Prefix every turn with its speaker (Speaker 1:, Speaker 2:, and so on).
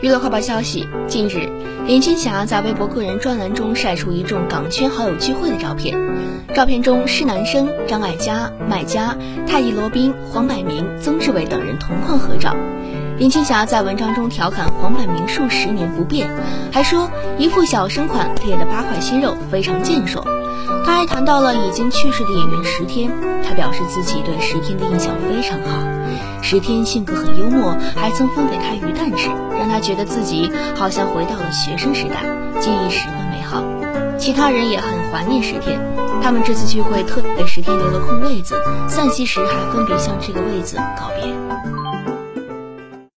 Speaker 1: 娱乐快报消息：近日，林青霞在微博个人专栏中晒出一众港圈好友聚会的照片。照片中，是男生张艾嘉、麦嘉、泰迪罗宾、黄百鸣、曾志伟等人同框合照。林青霞在文章中调侃黄百鸣数十年不变，还说一副小生款裂的八块心肉非常健硕。她还谈到了已经去世的演员石天，她表示自己对石天的印象非常好。石天性格很幽默，还曾分给他鱼蛋吃，让他觉得自己好像回到了学生时代，记忆十分美好。其他人也很怀念石天，他们这次聚会特给石天留了空位子，散席时还分别向这个位子告别。